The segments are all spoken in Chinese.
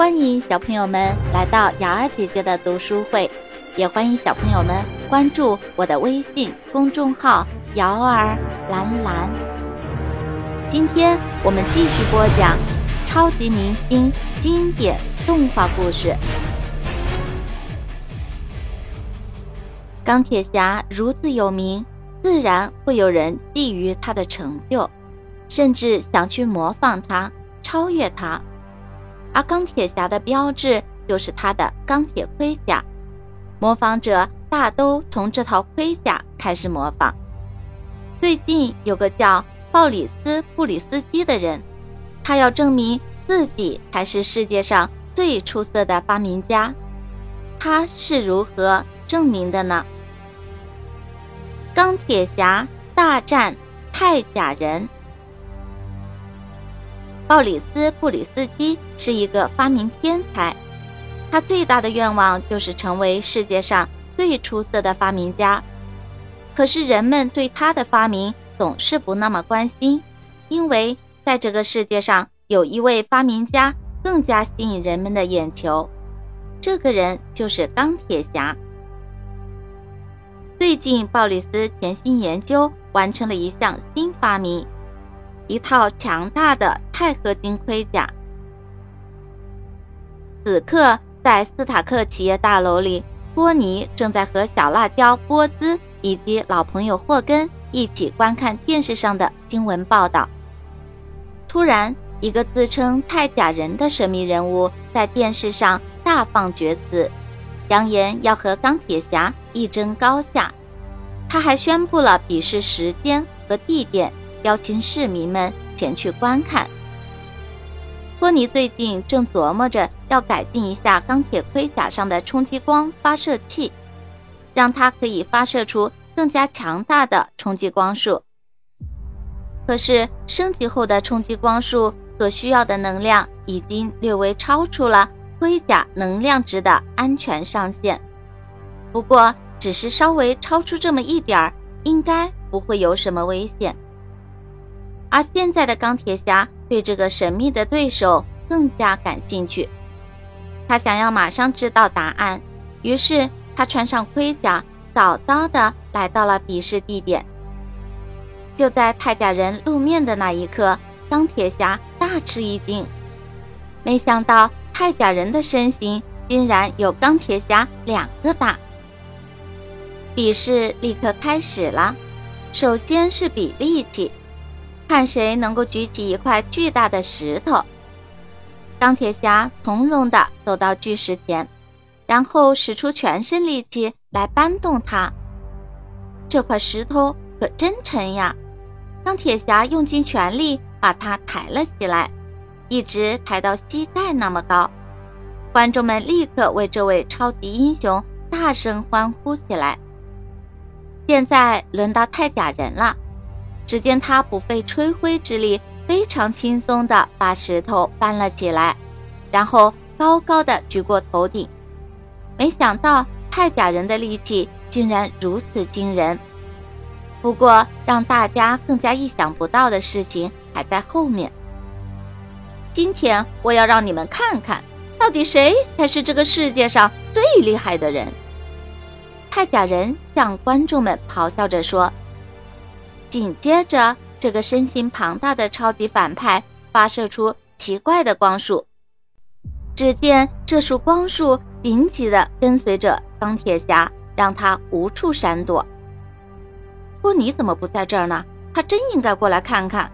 欢迎小朋友们来到瑶儿姐姐的读书会，也欢迎小朋友们关注我的微信公众号“瑶儿蓝蓝”。今天我们继续播讲超级明星经典动画故事。钢铁侠如此有名，自然会有人觊觎他的成就，甚至想去模仿他、超越他。而钢铁侠的标志就是他的钢铁盔甲，模仿者大都从这套盔甲开始模仿。最近有个叫鲍里斯·布里斯基的人，他要证明自己才是世界上最出色的发明家。他是如何证明的呢？钢铁侠大战钛甲人。鲍里斯·布里斯基是一个发明天才，他最大的愿望就是成为世界上最出色的发明家。可是人们对他的发明总是不那么关心，因为在这个世界上有一位发明家更加吸引人们的眼球，这个人就是钢铁侠。最近，鲍里斯潜心研究，完成了一项新发明。一套强大的钛合金盔甲。此刻，在斯塔克企业大楼里，托尼正在和小辣椒波兹以及老朋友霍根一起观看电视上的新闻报道。突然，一个自称钛甲人的神秘人物在电视上大放厥词，扬言要和钢铁侠一争高下。他还宣布了比试时间和地点。邀请市民们前去观看。托尼最近正琢磨着要改进一下钢铁盔甲上的冲击光发射器，让它可以发射出更加强大的冲击光束。可是升级后的冲击光束所需要的能量已经略微超出了盔甲能量值的安全上限。不过，只是稍微超出这么一点儿，应该不会有什么危险。而现在的钢铁侠对这个神秘的对手更加感兴趣，他想要马上知道答案，于是他穿上盔甲，早早的来到了比试地点。就在太甲人露面的那一刻，钢铁侠大吃一惊，没想到太甲人的身形竟然有钢铁侠两个大。比试立刻开始了，首先是比力气。看谁能够举起一块巨大的石头。钢铁侠从容地走到巨石前，然后使出全身力气来搬动它。这块石头可真沉呀！钢铁侠用尽全力把它抬了起来，一直抬到膝盖那么高。观众们立刻为这位超级英雄大声欢呼起来。现在轮到泰甲人了。只见他不费吹灰之力，非常轻松地把石头搬了起来，然后高高的举过头顶。没想到钛甲人的力气竟然如此惊人。不过，让大家更加意想不到的事情还在后面。今天我要让你们看看，到底谁才是这个世界上最厉害的人。钛甲人向观众们咆哮着说。紧接着，这个身形庞大的超级反派发射出奇怪的光束。只见这束光束紧紧地跟随着钢铁侠，让他无处闪躲。托尼怎么不在这儿呢？他真应该过来看看。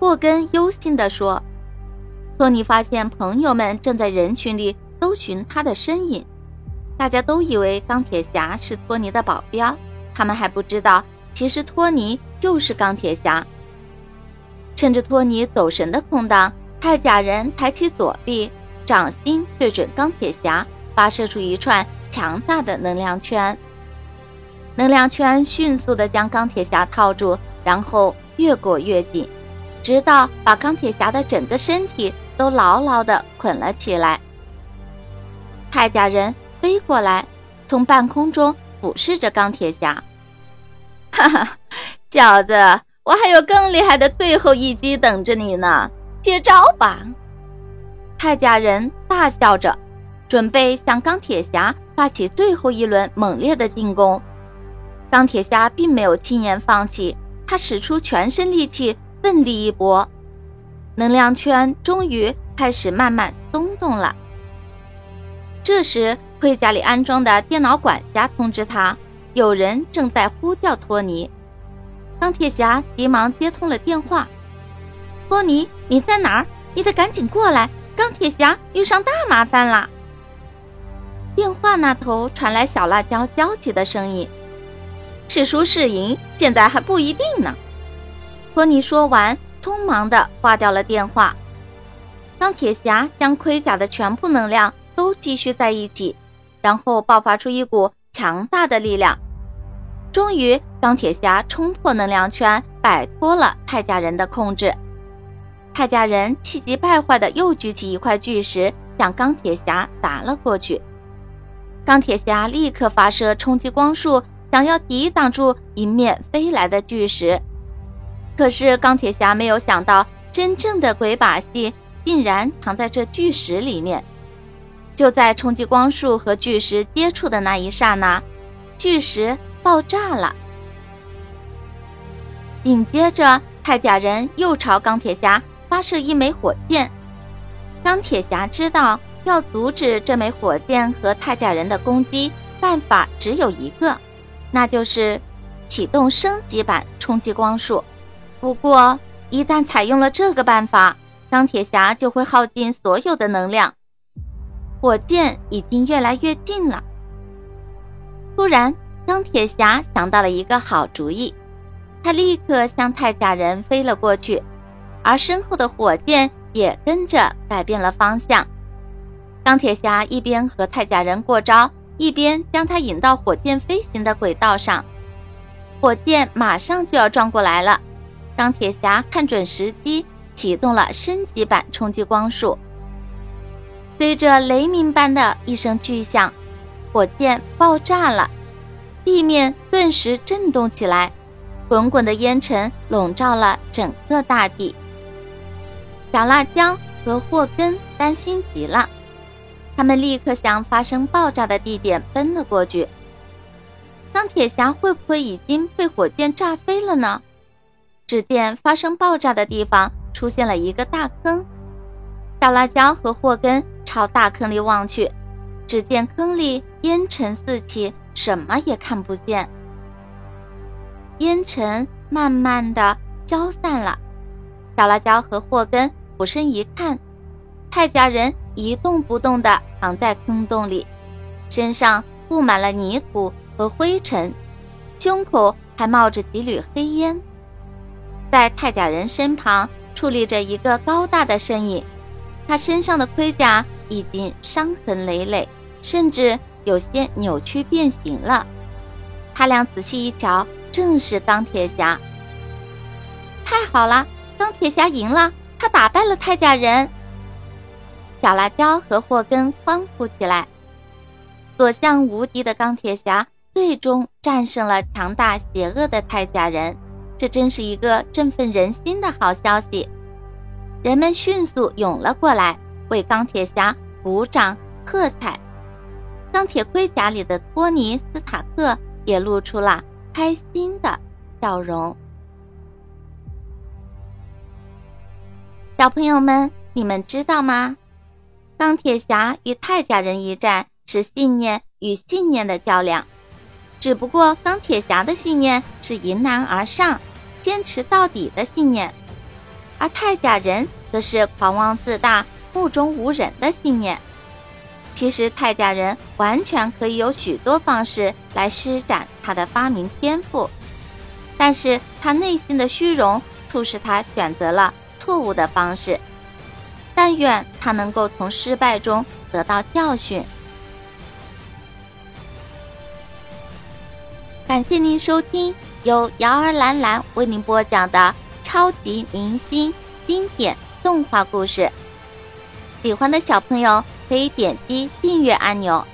霍根忧心地说。托尼发现朋友们正在人群里搜寻他的身影，大家都以为钢铁侠是托尼的保镖，他们还不知道。其实托尼就是钢铁侠。趁着托尼走神的空档，钛甲人抬起左臂，掌心对准钢铁侠，发射出一串强大的能量圈。能量圈迅速地将钢铁侠套住，然后越裹越紧，直到把钢铁侠的整个身体都牢牢地捆了起来。钛甲人飞过来，从半空中俯视着钢铁侠。哈哈，小子，我还有更厉害的最后一击等着你呢！接招吧！太甲人大笑着，准备向钢铁侠发起最后一轮猛烈的进攻。钢铁侠并没有轻言放弃，他使出全身力气，奋力一搏，能量圈终于开始慢慢松动了。这时，盔甲里安装的电脑管家通知他，有人正在呼叫托尼。钢铁侠急忙接通了电话：“托尼，你在哪儿？你得赶紧过来！钢铁侠遇上大麻烦了。”电话那头传来小辣椒焦急的声音。是输是赢，现在还不一定呢。托尼说完，匆忙地挂掉了电话。钢铁侠将盔甲的全部能量都积蓄在一起，然后爆发出一股强大的力量。终于，钢铁侠冲破能量圈，摆脱了泰迦人的控制。泰迦人气急败坏地又举起一块巨石，向钢铁侠砸了过去。钢铁侠立刻发射冲击光束。想要抵挡住迎面飞来的巨石，可是钢铁侠没有想到，真正的鬼把戏竟然藏在这巨石里面。就在冲击光束和巨石接触的那一刹那，巨石爆炸了。紧接着，铠甲人又朝钢铁侠发射一枚火箭。钢铁侠知道，要阻止这枚火箭和铠甲人的攻击，办法只有一个。那就是启动升级版冲击光束。不过，一旦采用了这个办法，钢铁侠就会耗尽所有的能量。火箭已经越来越近了。突然，钢铁侠想到了一个好主意，他立刻向太甲人飞了过去，而身后的火箭也跟着改变了方向。钢铁侠一边和太甲人过招。一边将他引到火箭飞行的轨道上，火箭马上就要撞过来了。钢铁侠看准时机，启动了升级版冲击光束。随着雷鸣般的一声巨响，火箭爆炸了，地面顿时震动起来，滚滚的烟尘笼罩了整个大地。小辣椒和霍根担心极了。他们立刻向发生爆炸的地点奔了过去。钢铁侠会不会已经被火箭炸飞了呢？只见发生爆炸的地方出现了一个大坑。小辣椒和霍根朝大坑里望去，只见坑里烟尘四起，什么也看不见。烟尘慢慢的消散了。小辣椒和霍根俯身一看，泰迦人。一动不动地躺在坑洞里，身上布满了泥土和灰尘，胸口还冒着几缕黑烟。在太甲人身旁矗立着一个高大的身影，他身上的盔甲已经伤痕累累，甚至有些扭曲变形了。他俩仔细一瞧，正是钢铁侠。太好了，钢铁侠赢了，他打败了太甲人。小辣椒和霍根欢呼起来。所向无敌的钢铁侠最终战胜了强大邪恶的太甲人，这真是一个振奋人心的好消息。人们迅速涌了过来，为钢铁侠鼓掌喝彩。钢铁盔甲里的托尼·斯塔克也露出了开心的笑容。小朋友们，你们知道吗？钢铁侠与铠甲人一战是信念与信念的较量，只不过钢铁侠的信念是迎难而上、坚持到底的信念，而铠甲人则是狂妄自大、目中无人的信念。其实泰甲人完全可以有许多方式来施展他的发明天赋，但是他内心的虚荣促使他选择了错误的方式。但愿他能够从失败中得到教训。感谢您收听由瑶儿兰兰为您播讲的超级明星经典动画故事。喜欢的小朋友可以点击订阅按钮。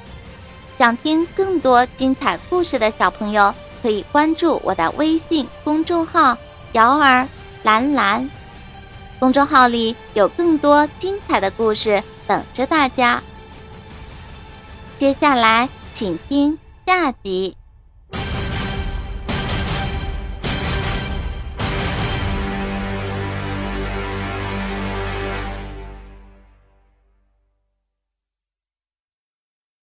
想听更多精彩故事的小朋友可以关注我的微信公众号“瑶儿蓝蓝”。公众号里有更多精彩的故事等着大家。接下来，请听下集。